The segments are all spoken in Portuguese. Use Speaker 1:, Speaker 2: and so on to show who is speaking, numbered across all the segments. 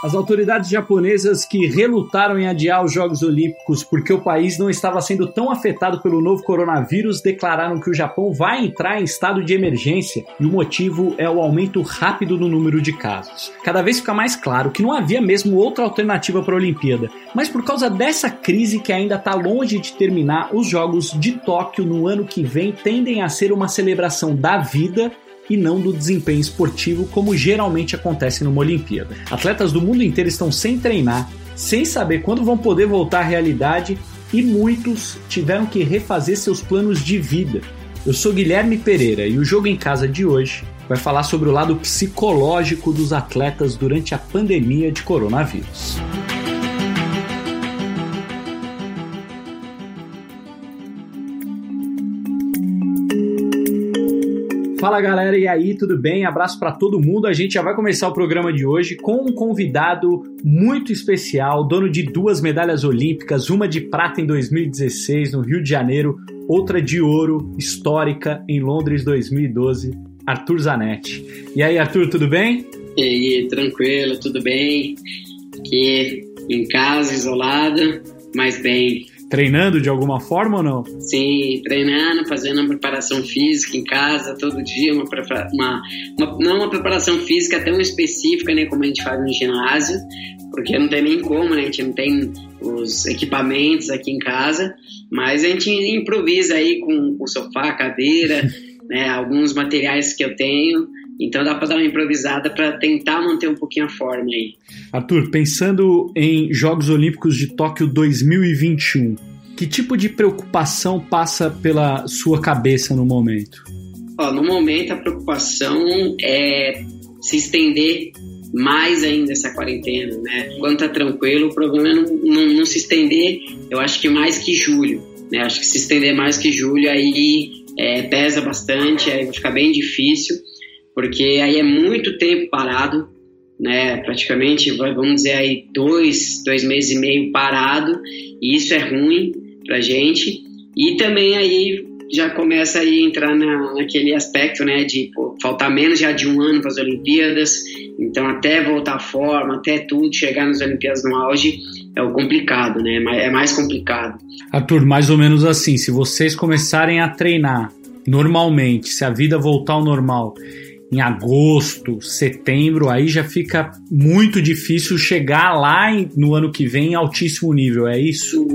Speaker 1: As autoridades japonesas que relutaram em adiar os Jogos Olímpicos porque o país não estava sendo tão afetado pelo novo coronavírus declararam que o Japão vai entrar em estado de emergência e o motivo é o aumento rápido no número de casos. Cada vez fica mais claro que não havia mesmo outra alternativa para a Olimpíada, mas por causa dessa crise que ainda está longe de terminar, os Jogos de Tóquio no ano que vem tendem a ser uma celebração da vida e não do desempenho esportivo, como geralmente acontece numa Olimpíada. Atletas do mundo inteiro estão sem treinar, sem saber quando vão poder voltar à realidade e muitos tiveram que refazer seus planos de vida. Eu sou Guilherme Pereira e o Jogo em Casa de hoje vai falar sobre o lado psicológico dos atletas durante a pandemia de coronavírus. Fala galera, e aí, tudo bem? Abraço para todo mundo. A gente já vai começar o programa de hoje com um convidado muito especial, dono de duas medalhas olímpicas, uma de prata em 2016 no Rio de Janeiro, outra de ouro histórica em Londres 2012, Arthur Zanetti. E aí, Arthur, tudo bem?
Speaker 2: E aí, tranquilo, tudo bem? Aqui em casa, isolado, mas bem
Speaker 1: treinando de alguma forma ou não?
Speaker 2: Sim, treinando, fazendo uma preparação física em casa todo dia, uma, uma, uma, não uma preparação física tão específica, né, como a gente faz no ginásio, porque não tem nem como, né, a gente não tem os equipamentos aqui em casa, mas a gente improvisa aí com, com sofá, cadeira, né, alguns materiais que eu tenho, então dá para dar uma improvisada para tentar manter um pouquinho a forma aí.
Speaker 1: Arthur, pensando em Jogos Olímpicos de Tóquio 2021, que tipo de preocupação passa pela sua cabeça no momento?
Speaker 2: Ó, no momento a preocupação é se estender mais ainda essa quarentena, né? Quando tá tranquilo, o problema é não, não, não se estender, eu acho que mais que julho, né? Acho que se estender mais que julho aí é, pesa bastante, aí vai ficar bem difícil porque aí é muito tempo parado, né? Praticamente, vamos dizer aí, dois, dois meses e meio parado, e isso é ruim pra gente. E também aí já começa a entrar na, naquele aspecto, né, de pô, faltar menos já de um ano para as Olimpíadas, então até voltar à forma, até tudo chegar nas Olimpíadas no auge é o complicado, né, é mais complicado.
Speaker 1: Arthur, mais ou menos assim, se vocês começarem a treinar normalmente, se a vida voltar ao normal em agosto, setembro, aí já fica muito difícil chegar lá no ano que vem em altíssimo nível, é isso?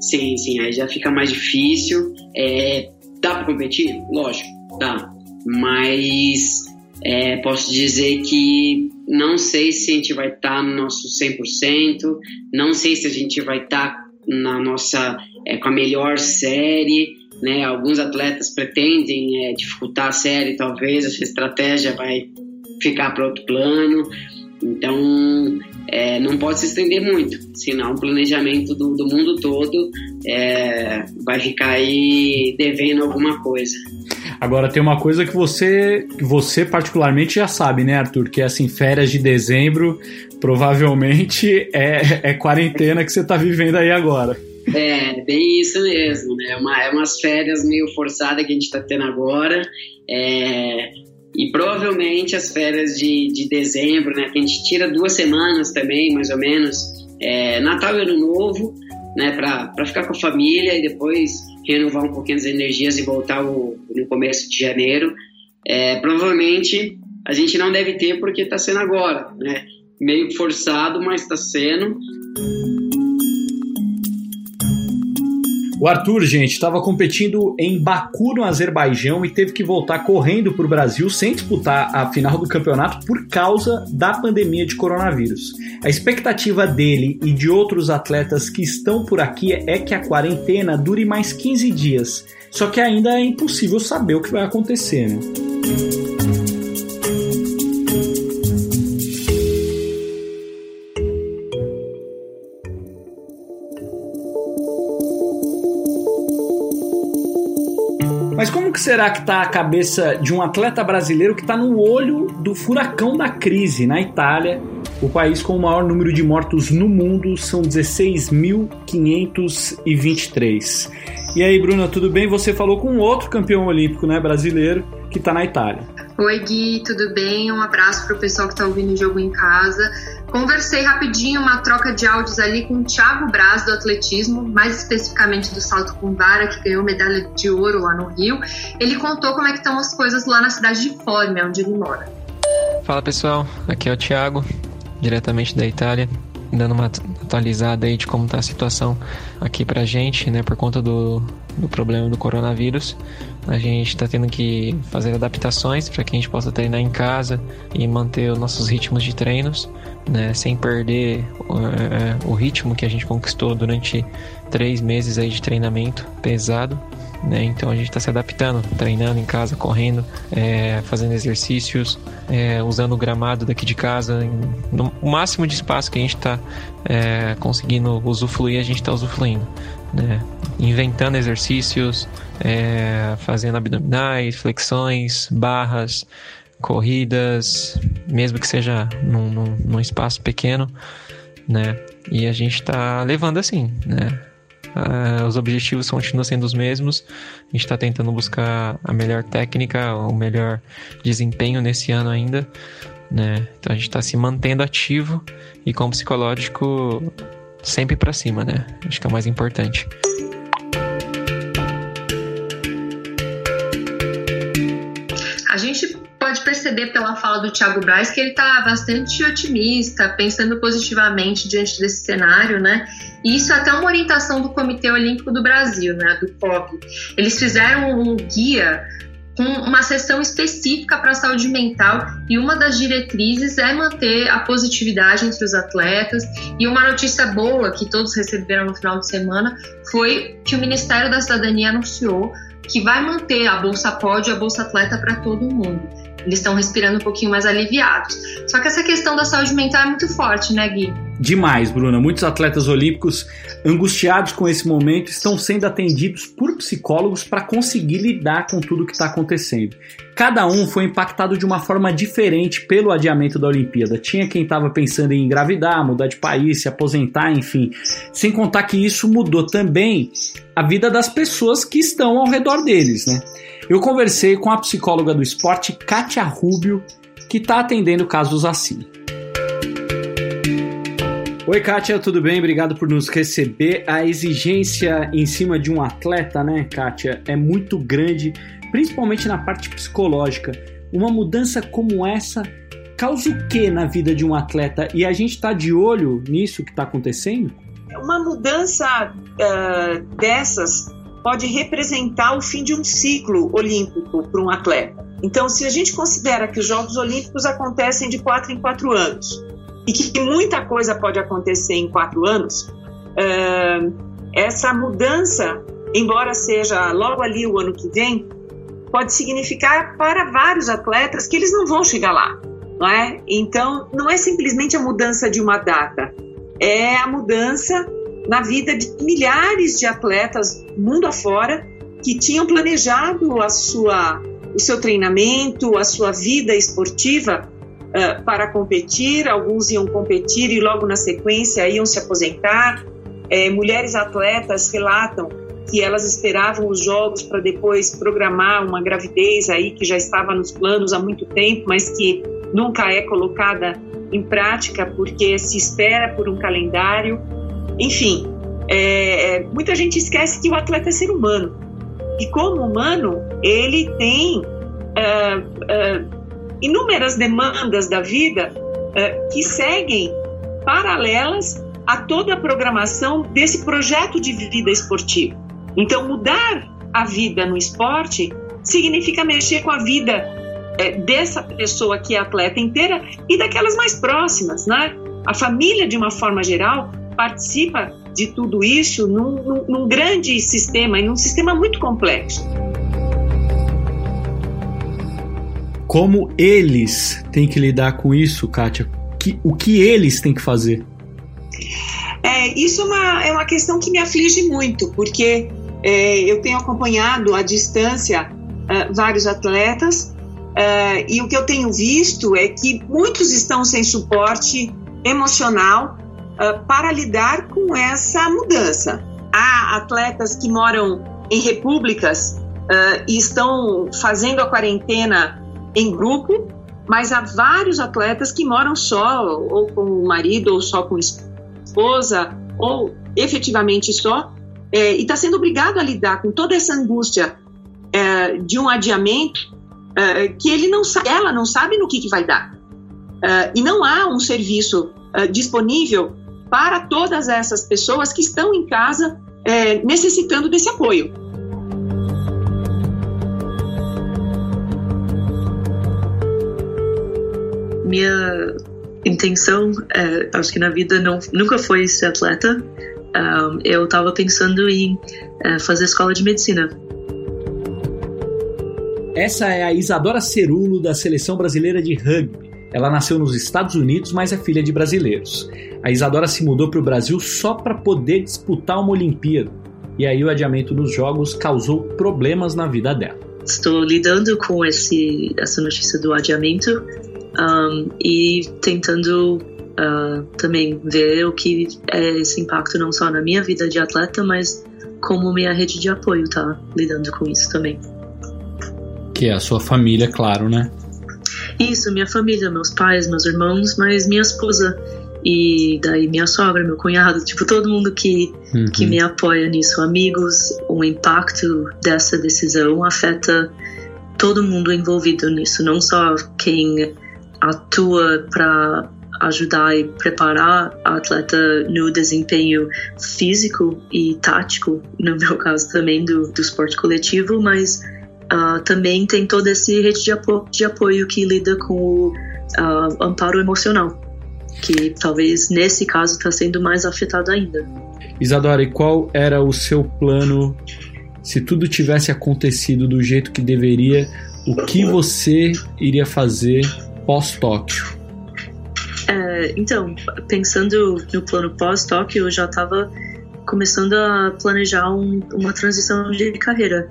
Speaker 2: Sim, sim, aí já fica mais difícil. É, dá para competir? Lógico, dá. Mas é, posso dizer que não sei se a gente vai estar tá no nosso 100%, não sei se a gente vai estar tá na nossa é, com a melhor série né? Alguns atletas pretendem é, dificultar a série, talvez essa estratégia vai ficar para outro plano. Então, é, não pode se estender muito, senão o planejamento do, do mundo todo é, vai ficar aí devendo alguma coisa.
Speaker 1: Agora tem uma coisa que você, você particularmente já sabe, né, Arthur? Que é assim, férias de dezembro provavelmente é, é quarentena que você está vivendo aí agora.
Speaker 2: É, bem isso mesmo, né? Uma, é umas férias meio forçadas que a gente está tendo agora. É, e provavelmente as férias de, de dezembro, né? Que a gente tira duas semanas também, mais ou menos. É, Natal e Ano Novo, né? Para ficar com a família e depois renovar um pouquinho as energias e voltar o, no começo de janeiro. É, provavelmente a gente não deve ter porque está sendo agora, né? Meio forçado, mas está sendo.
Speaker 1: O Arthur, gente, estava competindo em Baku, no Azerbaijão, e teve que voltar correndo para o Brasil sem disputar a final do campeonato por causa da pandemia de coronavírus. A expectativa dele e de outros atletas que estão por aqui é que a quarentena dure mais 15 dias. Só que ainda é impossível saber o que vai acontecer, né? Será que está a cabeça de um atleta brasileiro que está no olho do furacão da crise na Itália? O país com o maior número de mortos no mundo são 16.523. E aí, Bruna, tudo bem? Você falou com outro campeão olímpico né, brasileiro que está na Itália.
Speaker 3: Oi, Gui, tudo bem? Um abraço para o pessoal que está ouvindo o jogo em casa. Conversei rapidinho, uma troca de áudios ali com o Thiago Braz do atletismo, mais especificamente do salto com vara, que ganhou medalha de ouro lá no Rio. Ele contou como é que estão as coisas lá na cidade de Formia, onde ele mora.
Speaker 4: Fala pessoal, aqui é o Thiago, diretamente da Itália dando uma atualizada aí de como está a situação aqui pra gente, né, por conta do, do problema do coronavírus. A gente está tendo que fazer adaptações para que a gente possa treinar em casa e manter os nossos ritmos de treinos, né, sem perder uh, o ritmo que a gente conquistou durante três meses aí de treinamento pesado. Né? Então a gente está se adaptando, treinando em casa, correndo, é, fazendo exercícios, é, usando o gramado daqui de casa. No, o máximo de espaço que a gente está é, conseguindo usufruir, a gente está usufruindo. Né? Inventando exercícios, é, fazendo abdominais, flexões, barras, corridas, mesmo que seja num, num, num espaço pequeno. Né? E a gente está levando assim, né? Uh, os objetivos continuam sendo os mesmos. A gente está tentando buscar a melhor técnica, o melhor desempenho nesse ano ainda. Né? Então a gente está se mantendo ativo e com o psicológico sempre para cima, né? Acho que é o mais importante.
Speaker 3: Pela fala do Thiago Braz que ele está bastante otimista, pensando positivamente diante desse cenário, né? E isso é até uma orientação do Comitê Olímpico do Brasil, né, do COB. Eles fizeram um guia com uma sessão específica para a saúde mental e uma das diretrizes é manter a positividade entre os atletas. E uma notícia boa que todos receberam no final de semana foi que o Ministério da Cidadania anunciou que vai manter a Bolsa Pod e a Bolsa Atleta para todo mundo eles estão respirando um pouquinho mais aliviados. Só que essa questão da saúde mental é muito forte, né, Gui?
Speaker 1: Demais, Bruna. Muitos atletas olímpicos angustiados com esse momento estão sendo atendidos por psicólogos para conseguir lidar com tudo que está acontecendo. Cada um foi impactado de uma forma diferente pelo adiamento da Olimpíada. Tinha quem estava pensando em engravidar, mudar de país, se aposentar, enfim. Sem contar que isso mudou também a vida das pessoas que estão ao redor deles, né? Eu conversei com a psicóloga do esporte, Kátia Rubio, que está atendendo casos assim. Oi, Kátia, tudo bem? Obrigado por nos receber. A exigência em cima de um atleta, né, Kátia, é muito grande, principalmente na parte psicológica. Uma mudança como essa causa o que na vida de um atleta? E a gente está de olho nisso que está acontecendo?
Speaker 5: Uma mudança uh, dessas pode representar o fim de um ciclo olímpico para um atleta. Então, se a gente considera que os Jogos Olímpicos acontecem de quatro em quatro anos e que muita coisa pode acontecer em quatro anos, essa mudança, embora seja logo ali o ano que vem, pode significar para vários atletas que eles não vão chegar lá, não é? Então, não é simplesmente a mudança de uma data, é a mudança na vida de milhares de atletas mundo afora que tinham planejado a sua, o seu treinamento, a sua vida esportiva para competir. Alguns iam competir e logo na sequência iam se aposentar. É, mulheres atletas relatam que elas esperavam os jogos para depois programar uma gravidez aí que já estava nos planos há muito tempo, mas que nunca é colocada em prática porque se espera por um calendário enfim, é, é, muita gente esquece que o atleta é ser humano. E como humano, ele tem uh, uh, inúmeras demandas da vida uh, que seguem paralelas a toda a programação desse projeto de vida esportivo. Então, mudar a vida no esporte significa mexer com a vida é, dessa pessoa que é atleta inteira e daquelas mais próximas, né? A família, de uma forma geral, participa de tudo isso num, num, num grande sistema e num sistema muito complexo.
Speaker 1: Como eles têm que lidar com isso, Kátia? Que, o que eles têm que fazer?
Speaker 5: É, isso é uma, é uma questão que me aflige muito, porque é, eu tenho acompanhado à distância uh, vários atletas uh, e o que eu tenho visto é que muitos estão sem suporte emocional uh, para lidar com essa mudança. Há atletas que moram em repúblicas e estão fazendo a quarentena em grupo, mas há vários atletas que moram só, ou com o marido, ou só com a esposa, ou efetivamente só, é, e está sendo obrigado a lidar com toda essa angústia é, de um adiamento é, que ele não sabe, ela não sabe no que, que vai dar. É, e não há um serviço é, disponível para todas essas pessoas que estão em casa é, necessitando desse apoio.
Speaker 6: Minha intenção, é, acho que na vida não, nunca foi ser atleta. Um, eu estava pensando em é, fazer escola de medicina.
Speaker 1: Essa é a Isadora Cerulo, da Seleção Brasileira de Rugby. Ela nasceu nos Estados Unidos, mas é filha de brasileiros. A Isadora se mudou para o Brasil só para poder disputar uma Olimpíada. E aí o adiamento dos Jogos causou problemas na vida dela.
Speaker 6: Estou lidando com esse, essa notícia do adiamento um, e tentando uh, também ver o que é esse impacto não só na minha vida de atleta, mas como minha rede de apoio tá lidando com isso também.
Speaker 1: Que é a sua família, claro, né?
Speaker 6: Isso, minha família, meus pais, meus irmãos, mas minha esposa e daí minha sogra, meu cunhado, tipo todo mundo que uhum. que me apoia nisso, amigos, o impacto dessa decisão afeta todo mundo envolvido nisso, não só quem atua para ajudar e preparar a atleta no desempenho físico e tático, no meu caso também do, do esporte coletivo, mas uh, também tem toda essa rede de, apo de apoio que lida com o uh, amparo emocional, que talvez nesse caso está sendo mais afetado ainda.
Speaker 1: Isadora, e qual era o seu plano se tudo tivesse acontecido do jeito que deveria? O que você iria fazer pós-Tóquio?
Speaker 6: É, então, pensando no plano pós-Tóquio, eu já estava começando a planejar um, uma transição de carreira.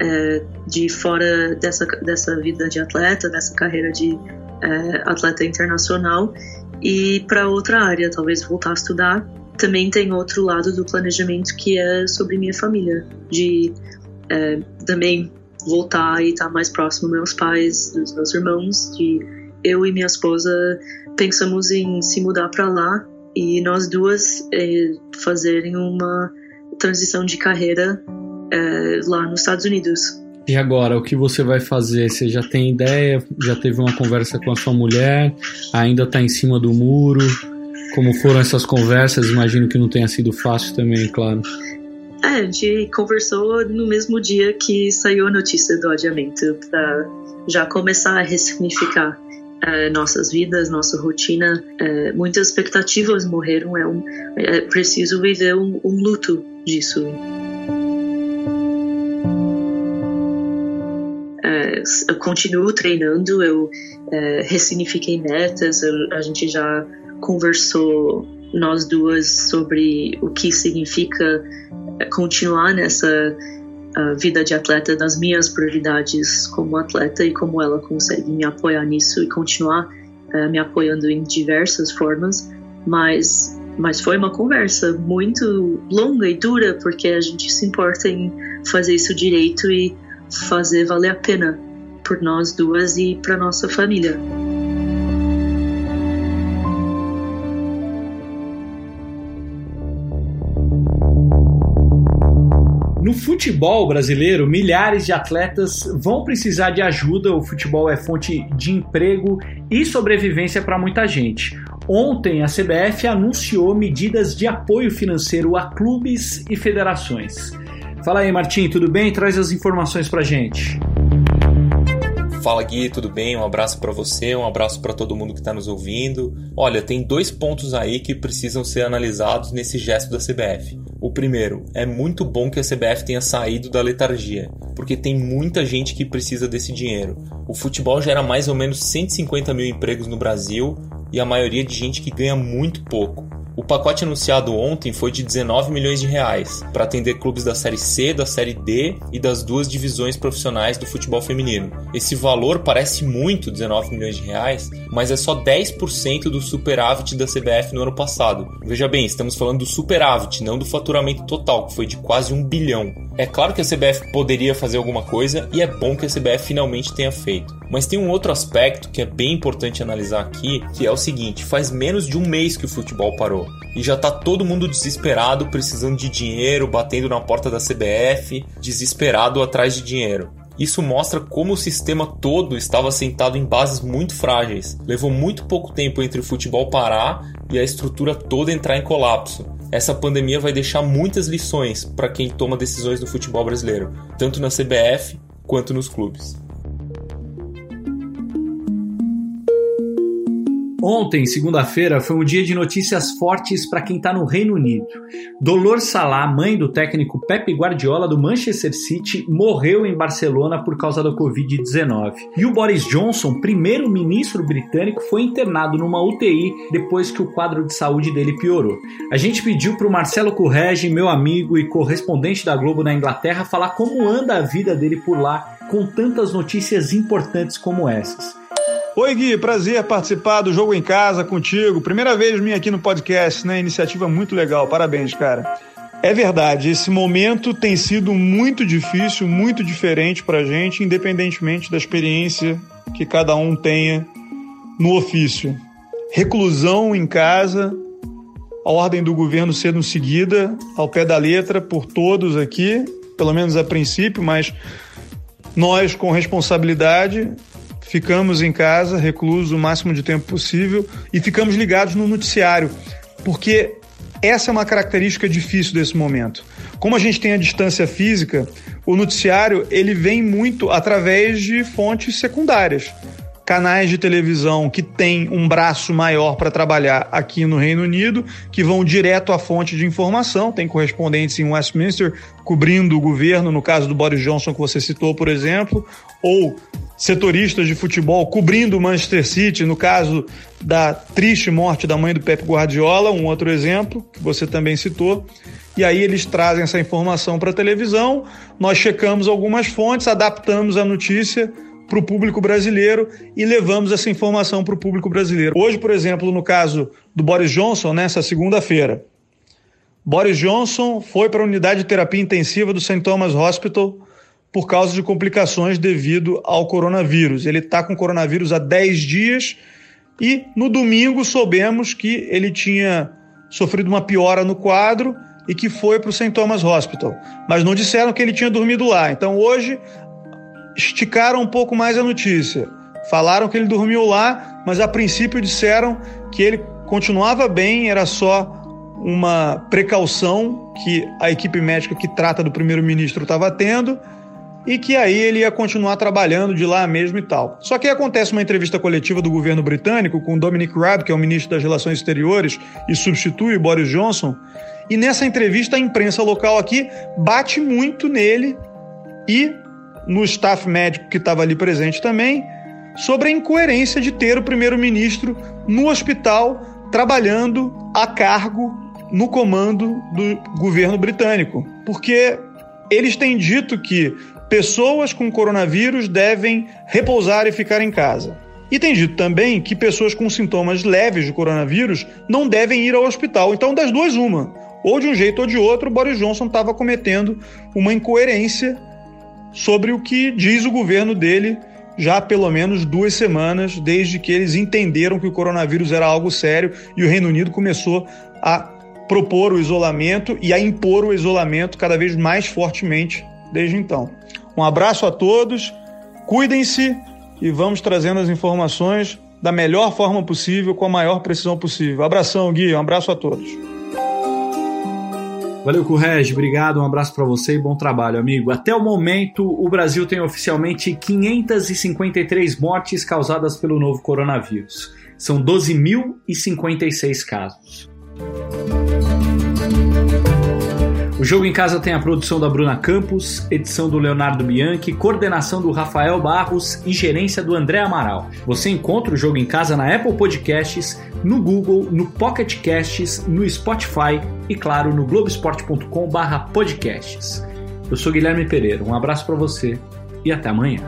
Speaker 6: É, de fora dessa, dessa vida de atleta, dessa carreira de é, atleta internacional e para outra área, talvez voltar a estudar. Também tem outro lado do planejamento que é sobre minha família, de é, também voltar e estar mais próximo dos meus pais, dos meus irmãos, de eu e minha esposa pensamos em se mudar para lá e nós duas é, fazerem uma transição de carreira é, lá nos Estados Unidos.
Speaker 1: E agora, o que você vai fazer? Você já tem ideia? Já teve uma conversa com a sua mulher? Ainda está em cima do muro? Como foram essas conversas? Imagino que não tenha sido fácil também, claro.
Speaker 6: É, a gente conversou no mesmo dia que saiu a notícia do adiamento, para já começar a ressignificar é, nossas vidas, nossa rotina. É, muitas expectativas morreram. É, um, é preciso viver um, um luto disso. É, eu continuo treinando, eu é, ressignifiquei metas, eu, a gente já conversou nós duas sobre o que significa continuar nessa a vida de atleta, das minhas prioridades como atleta e como ela consegue me apoiar nisso e continuar uh, me apoiando em diversas formas, mas mas foi uma conversa muito longa e dura porque a gente se importa em fazer isso direito e fazer valer a pena por nós duas e para nossa família.
Speaker 1: Futebol brasileiro, milhares de atletas vão precisar de ajuda. O futebol é fonte de emprego e sobrevivência para muita gente. Ontem, a CBF anunciou medidas de apoio financeiro a clubes e federações. Fala aí, Martim, tudo bem? Traz as informações para gente.
Speaker 7: Fala Gui, tudo bem? Um abraço para você, um abraço para todo mundo que está nos ouvindo. Olha, tem dois pontos aí que precisam ser analisados nesse gesto da CBF. O primeiro, é muito bom que a CBF tenha saído da letargia, porque tem muita gente que precisa desse dinheiro. O futebol gera mais ou menos 150 mil empregos no Brasil e a maioria de gente que ganha muito pouco. O pacote anunciado ontem foi de 19 milhões de reais para atender clubes da Série C, da Série D e das duas divisões profissionais do futebol feminino. Esse valor parece muito, 19 milhões de reais, mas é só 10% do superávit da CBF no ano passado. Veja bem, estamos falando do superávit, não do faturamento total, que foi de quase um bilhão. É claro que a CBF poderia fazer alguma coisa e é bom que a CBF finalmente tenha feito. Mas tem um outro aspecto que é bem importante analisar aqui, que é o seguinte: faz menos de um mês que o futebol parou e já tá todo mundo desesperado, precisando de dinheiro, batendo na porta da CBF, desesperado atrás de dinheiro. Isso mostra como o sistema todo estava sentado em bases muito frágeis. Levou muito pouco tempo entre o futebol parar e a estrutura toda entrar em colapso. Essa pandemia vai deixar muitas lições para quem toma decisões no futebol brasileiro, tanto na CBF quanto nos clubes.
Speaker 1: Ontem, segunda-feira, foi um dia de notícias fortes para quem está no Reino Unido. Dolor Salah, mãe do técnico Pep Guardiola do Manchester City, morreu em Barcelona por causa da Covid-19. E o Boris Johnson, primeiro-ministro britânico, foi internado numa UTI depois que o quadro de saúde dele piorou. A gente pediu para o Marcelo Correge, meu amigo e correspondente da Globo na Inglaterra, falar como anda a vida dele por lá com tantas notícias importantes como essas.
Speaker 8: Oi, Gui, prazer participar do Jogo em Casa contigo. Primeira vez minha aqui no podcast, né? Iniciativa muito legal, parabéns, cara. É verdade, esse momento tem sido muito difícil, muito diferente pra gente, independentemente da experiência que cada um tenha no ofício. Reclusão em casa, a ordem do governo sendo seguida ao pé da letra por todos aqui, pelo menos a princípio, mas nós com responsabilidade ficamos em casa, reclusos o máximo de tempo possível e ficamos ligados no noticiário, porque essa é uma característica difícil desse momento. Como a gente tem a distância física, o noticiário ele vem muito através de fontes secundárias canais de televisão que têm um braço maior para trabalhar aqui no Reino Unido, que vão direto à fonte de informação, tem correspondentes em Westminster cobrindo o governo, no caso do Boris Johnson que você citou, por exemplo, ou setoristas de futebol cobrindo o Manchester City, no caso da triste morte da mãe do Pep Guardiola, um outro exemplo que você também citou. E aí eles trazem essa informação para a televisão, nós checamos algumas fontes, adaptamos a notícia para o público brasileiro e levamos essa informação para o público brasileiro. Hoje, por exemplo, no caso do Boris Johnson, nessa segunda-feira, Boris Johnson foi para a unidade de terapia intensiva do St. Thomas Hospital por causa de complicações devido ao coronavírus. Ele está com coronavírus há 10 dias e no domingo soubemos que ele tinha sofrido uma piora no quadro e que foi para o St. Thomas Hospital. Mas não disseram que ele tinha dormido lá. Então hoje esticaram um pouco mais a notícia. Falaram que ele dormiu lá, mas a princípio disseram que ele continuava bem, era só uma precaução que a equipe médica que trata do primeiro-ministro estava tendo e que aí ele ia continuar trabalhando de lá mesmo e tal. Só que acontece uma entrevista coletiva do governo britânico com Dominic Raab, que é o ministro das Relações Exteriores e substitui Boris Johnson, e nessa entrevista a imprensa local aqui bate muito nele e no staff médico que estava ali presente também, sobre a incoerência de ter o primeiro-ministro no hospital trabalhando a cargo no comando do governo britânico. Porque eles têm dito que pessoas com coronavírus devem repousar e ficar em casa. E tem dito também que pessoas com sintomas leves de coronavírus não devem ir ao hospital. Então, das duas, uma. Ou de um jeito ou de outro, Boris Johnson estava cometendo uma incoerência sobre o que diz o governo dele já há pelo menos duas semanas, desde que eles entenderam que o coronavírus era algo sério e o Reino Unido começou a propor o isolamento e a impor o isolamento cada vez mais fortemente desde então. Um abraço a todos, cuidem-se e vamos trazendo as informações da melhor forma possível, com a maior precisão possível. Abração, Gui, um abraço a todos.
Speaker 1: Valeu, Currege. Obrigado, um abraço para você e bom trabalho, amigo. Até o momento, o Brasil tem oficialmente 553 mortes causadas pelo novo coronavírus. São 12.056 casos. O Jogo em Casa tem a produção da Bruna Campos, edição do Leonardo Bianchi, coordenação do Rafael Barros e gerência do André Amaral. Você encontra o Jogo em Casa na Apple Podcasts, no Google, no Pocket Casts, no Spotify e, claro, no globesport.com/podcasts. Eu sou Guilherme Pereira. Um abraço para você e até amanhã.